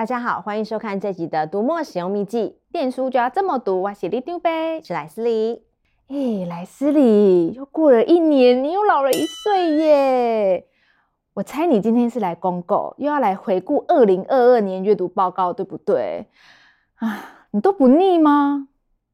大家好，欢迎收看这集的读墨使用秘籍。电书就要这么读，我是里丢呗，是莱斯里。哎，莱斯里，又过了一年，你又老了一岁耶！我猜你今天是来公告，又要来回顾二零二二年阅读报告，对不对？啊，你都不腻吗？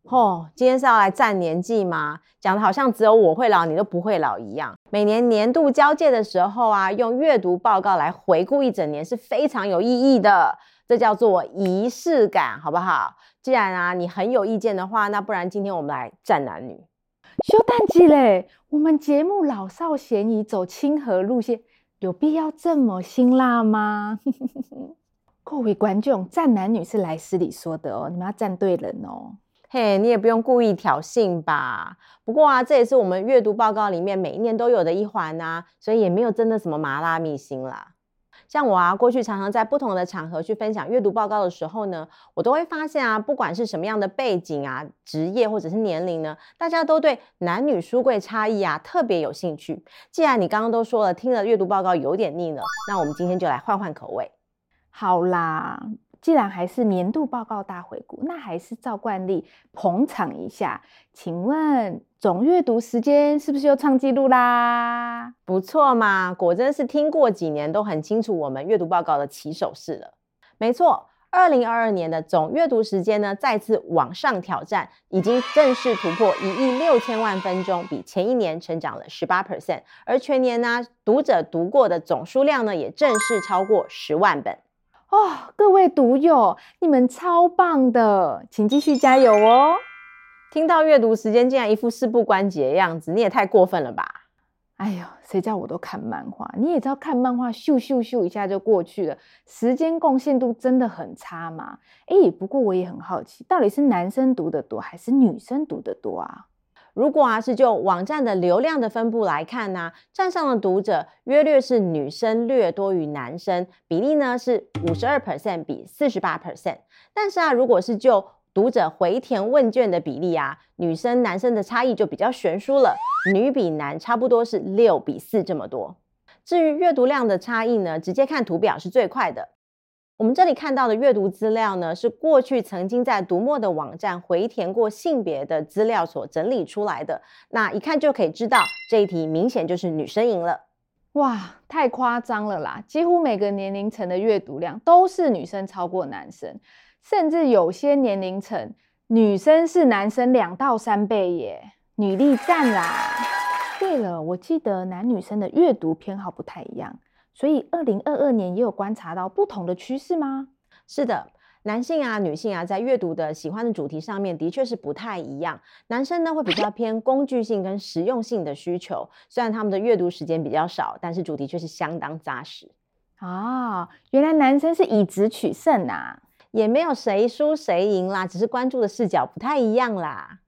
哦，今天是要来占年纪吗？讲的好像只有我会老，你都不会老一样。每年年度交界的时候啊，用阅读报告来回顾一整年是非常有意义的。这叫做仪式感，好不好？既然啊你很有意见的话，那不然今天我们来战男女。修淡季嘞，我们节目老少咸宜，走亲和路线，有必要这么辛辣吗？各位观众，战男女是莱斯里说的哦，你们要站对人哦。嘿，你也不用故意挑衅吧？不过啊，这也是我们阅读报告里面每一年都有的一环啊，所以也没有真的什么麻辣秘辛啦。像我啊，过去常常在不同的场合去分享阅读报告的时候呢，我都会发现啊，不管是什么样的背景啊、职业或者是年龄呢，大家都对男女书柜差异啊特别有兴趣。既然你刚刚都说了，听了阅读报告有点腻了，那我们今天就来换换口味。好啦。既然还是年度报告大回顾，那还是照惯例捧场一下。请问总阅读时间是不是又创纪录啦？不错嘛，果真是听过几年都很清楚我们阅读报告的起手式了。没错，二零二二年的总阅读时间呢，再次往上挑战，已经正式突破一亿六千万分钟，比前一年成长了十八 percent。而全年呢，读者读过的总数量呢，也正式超过十万本。哦，各位读友，你们超棒的，请继续加油哦！听到阅读时间竟然一副事不关己的样子，你也太过分了吧？哎呦，谁叫我都看漫画？你也知道看漫画咻咻咻一下就过去了，时间贡献度真的很差嘛？哎，不过我也很好奇，到底是男生读得多还是女生读得多啊？如果啊是就网站的流量的分布来看呢、站上的读者约略是女生略多于男生，比例呢是五十二 percent 比四十八 percent。但是啊，如果是就读者回填问卷的比例啊，女生男生的差异就比较悬殊了，女比男差不多是六比四这么多。至于阅读量的差异呢，直接看图表是最快的。我们这里看到的阅读资料呢，是过去曾经在读墨的网站回填过性别的资料所整理出来的。那一看就可以知道，这一题明显就是女生赢了。哇，太夸张了啦！几乎每个年龄层的阅读量都是女生超过男生，甚至有些年龄层女生是男生两到三倍耶，女力赞啦！对了，我记得男女生的阅读偏好不太一样。所以，二零二二年也有观察到不同的趋势吗？是的，男性啊、女性啊，在阅读的喜欢的主题上面，的确是不太一样。男生呢，会比较偏工具性跟实用性的需求，虽然他们的阅读时间比较少，但是主题却是相当扎实。啊，原来男生是以直取胜呐、啊，也没有谁输谁赢啦，只是关注的视角不太一样啦。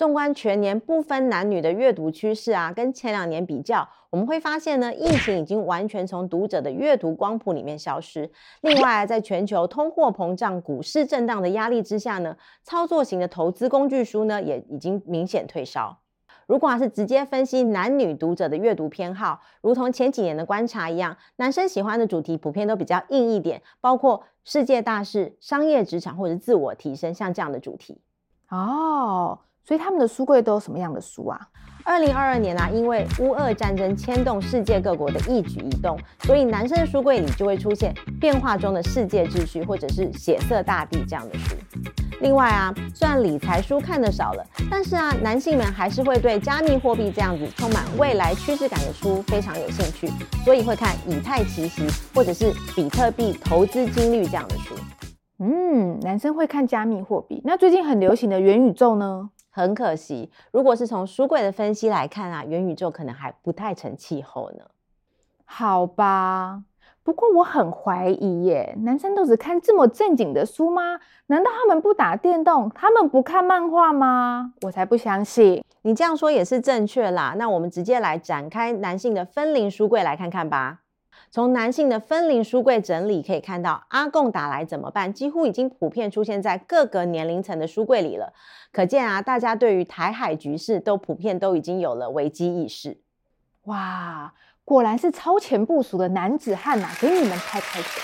纵观全年不分男女的阅读趋势啊，跟前两年比较，我们会发现呢，疫情已经完全从读者的阅读光谱里面消失。另外，在全球通货膨胀、股市震荡的压力之下呢，操作型的投资工具书呢，也已经明显退烧。如果啊是直接分析男女读者的阅读偏好，如同前几年的观察一样，男生喜欢的主题普遍都比较硬一点，包括世界大事、商业职场或者自我提升，像这样的主题。哦。所以他们的书柜都有什么样的书啊？二零二二年啊，因为乌俄战争牵动世界各国的一举一动，所以男生的书柜里就会出现变化中的世界秩序，或者是血色大地这样的书。另外啊，虽然理财书看的少了，但是啊，男性们还是会对加密货币这样子充满未来趋势感的书非常有兴趣，所以会看以太奇袭或者是比特币投资金律这样的书。嗯，男生会看加密货币，那最近很流行的元宇宙呢？很可惜，如果是从书柜的分析来看啊，元宇宙可能还不太成气候呢。好吧，不过我很怀疑耶，男生都只看这么正经的书吗？难道他们不打电动，他们不看漫画吗？我才不相信。你这样说也是正确啦。那我们直接来展开男性的分龄书柜来看看吧。从男性的分龄书柜整理可以看到，阿共打来怎么办？几乎已经普遍出现在各个年龄层的书柜里了。可见啊，大家对于台海局势都普遍都已经有了危机意识。哇，果然是超前部署的男子汉呐、啊！给你们拍拍手。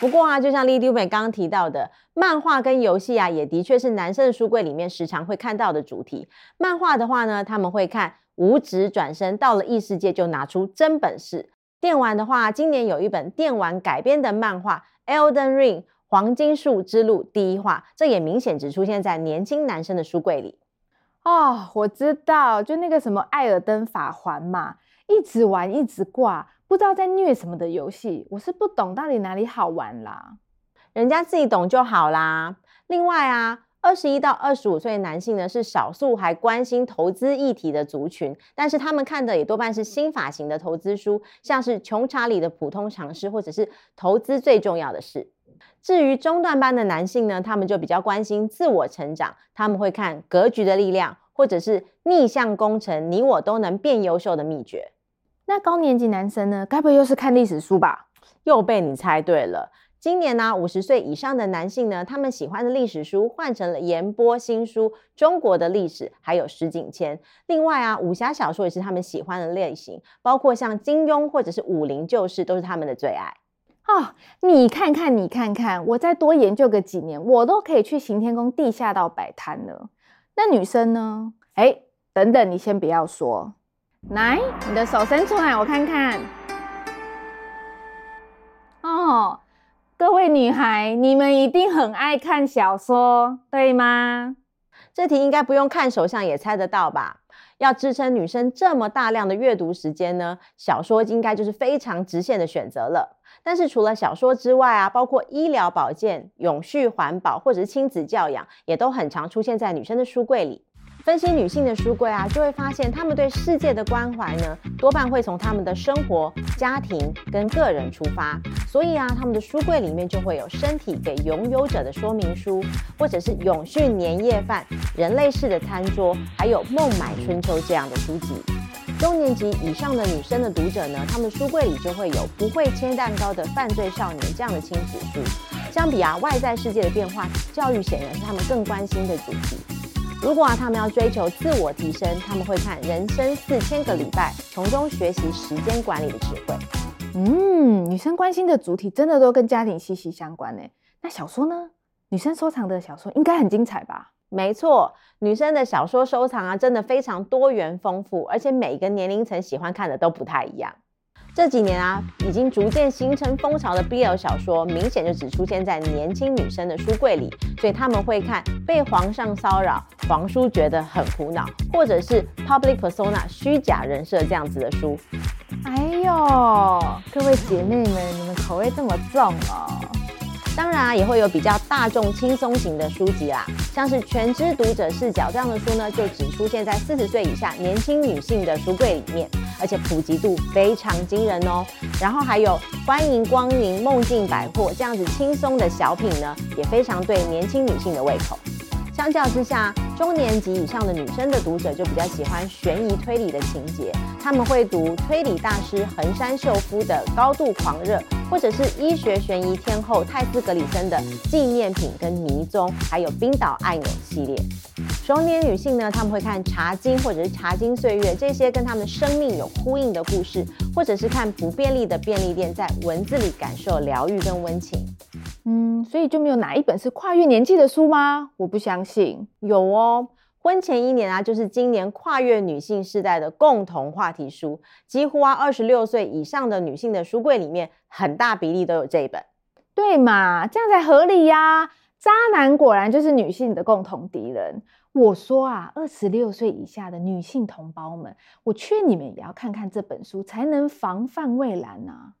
不过啊，就像莉丢美刚刚提到的，漫画跟游戏啊，也的确是男生的书柜里面时常会看到的主题。漫画的话呢，他们会看五指转身，到了异世界就拿出真本事。电玩的话，今年有一本电玩改编的漫画《Elden Ring》黄金树之路第一话，这也明显只出现在年轻男生的书柜里。哦，我知道，就那个什么《艾尔登法环》嘛，一直玩一直挂。不知道在虐什么的游戏，我是不懂到底哪里好玩啦。人家自己懂就好啦。另外啊，二十一到二十五岁的男性呢，是少数还关心投资议题的族群，但是他们看的也多半是新法型的投资书，像是《穷查理的普通常识》或者是《投资最重要的事》。至于中段班的男性呢，他们就比较关心自我成长，他们会看《格局的力量》或者是《逆向工程》，你我都能变优秀的秘诀。那高年级男生呢？该不会又是看历史书吧？又被你猜对了。今年呢、五十岁以上的男性呢，他们喜欢的历史书换成了言播新书《中国的历史》，还有石景谦。另外啊，武侠小说也是他们喜欢的类型，包括像金庸或者是武林旧事，都是他们的最爱。哦，你看看，你看看，我再多研究个几年，我都可以去行天宫地下道摆摊了。那女生呢？哎，等等，你先不要说。来，你的手伸出来，我看看。哦，各位女孩，你们一定很爱看小说，对吗？这题应该不用看手相也猜得到吧？要支撑女生这么大量的阅读时间呢，小说应该就是非常直线的选择了。但是除了小说之外啊，包括医疗保健、永续环保或者是亲子教养，也都很常出现在女生的书柜里。分析女性的书柜啊，就会发现她们对世界的关怀呢，多半会从她们的生活、家庭跟个人出发。所以啊，她们的书柜里面就会有《身体给拥有者的说明书》，或者是《永续年夜饭》、《人类式的餐桌》，还有《孟买春秋》这样的书籍。中年级以上的女生的读者呢，她们书柜里就会有《不会切蛋糕的犯罪少年》这样的亲子书。相比啊，外在世界的变化，教育显然是他们更关心的主题。如果啊，他们要追求自我提升，他们会看《人生四千个礼拜》，从中学习时间管理的智慧。嗯，女生关心的主体真的都跟家庭息息相关呢。那小说呢？女生收藏的小说应该很精彩吧？没错，女生的小说收藏啊，真的非常多元丰富，而且每个年龄层喜欢看的都不太一样。这几年啊，已经逐渐形成风潮的 BL 小说，明显就只出现在年轻女生的书柜里，所以他们会看被皇上骚扰，皇叔觉得很苦恼，或者是 public persona 虚假人设这样子的书。哎呦，各位姐妹们，你们口味这么重哦！当然啊，也会有比较大众轻松型的书籍啦，像是《全知读者视角》这样的书呢，就只出现在四十岁以下年轻女性的书柜里面。而且普及度非常惊人哦，然后还有欢迎光临梦境百货这样子轻松的小品呢，也非常对年轻女性的胃口。相较之下，中年级以上的女生的读者就比较喜欢悬疑推理的情节，他们会读推理大师横山秀夫的《高度狂热》，或者是医学悬疑天后泰斯格里森的《纪念品》跟《迷踪》，还有《冰岛按钮》系列。中年女性呢，她们会看《茶经》或者是《茶经岁月》这些跟她们生命有呼应的故事，或者是看不便利的便利店，在文字里感受疗愈跟温情。嗯，所以就没有哪一本是跨越年纪的书吗？我不相信。有哦，婚前一年啊，就是今年跨越女性世代的共同话题书，几乎啊二十六岁以上的女性的书柜里面，很大比例都有这一本。对嘛，这样才合理呀。渣男果然就是女性的共同敌人。我说啊，二十六岁以下的女性同胞们，我劝你们也要看看这本书，才能防范未然啊。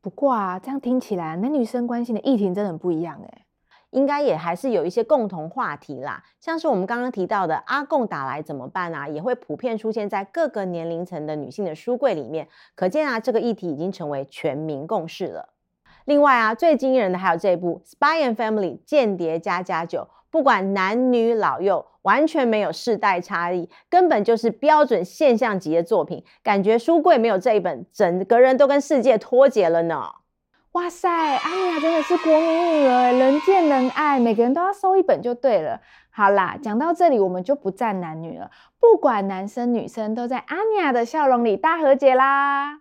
不过啊，这样听起来，男女生关心的议题真的很不一样哎。应该也还是有一些共同话题啦，像是我们刚刚提到的阿共打来怎么办啊，也会普遍出现在各个年龄层的女性的书柜里面。可见啊，这个议题已经成为全民共识了。另外啊，最惊人的还有这部《Spy and Family》间谍家家酒。不管男女老幼，完全没有世代差异，根本就是标准现象级的作品。感觉书柜没有这一本，整个人都跟世界脱节了呢。哇塞，阿尼亚真的是国民女儿，人见人爱，每个人都要收一本就对了。好啦，讲到这里，我们就不战男女了，不管男生女生，都在阿尼亚的笑容里大和解啦。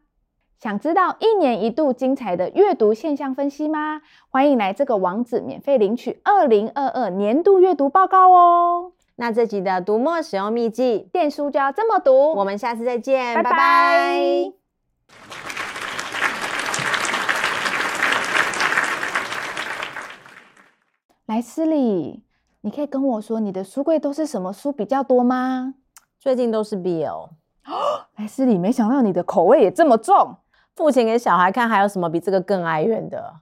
想知道一年一度精彩的阅读现象分析吗？欢迎来这个网址免费领取二零二二年度阅读报告哦。那这集的读墨使用秘籍，电书就要这么读。我们下次再见，拜拜。拜拜。来，斯利，你可以跟我说你的书柜都是什么书比较多吗？最近都是 BL。哦，莱斯利，没想到你的口味也这么重。父亲给小孩看，还有什么比这个更哀怨的？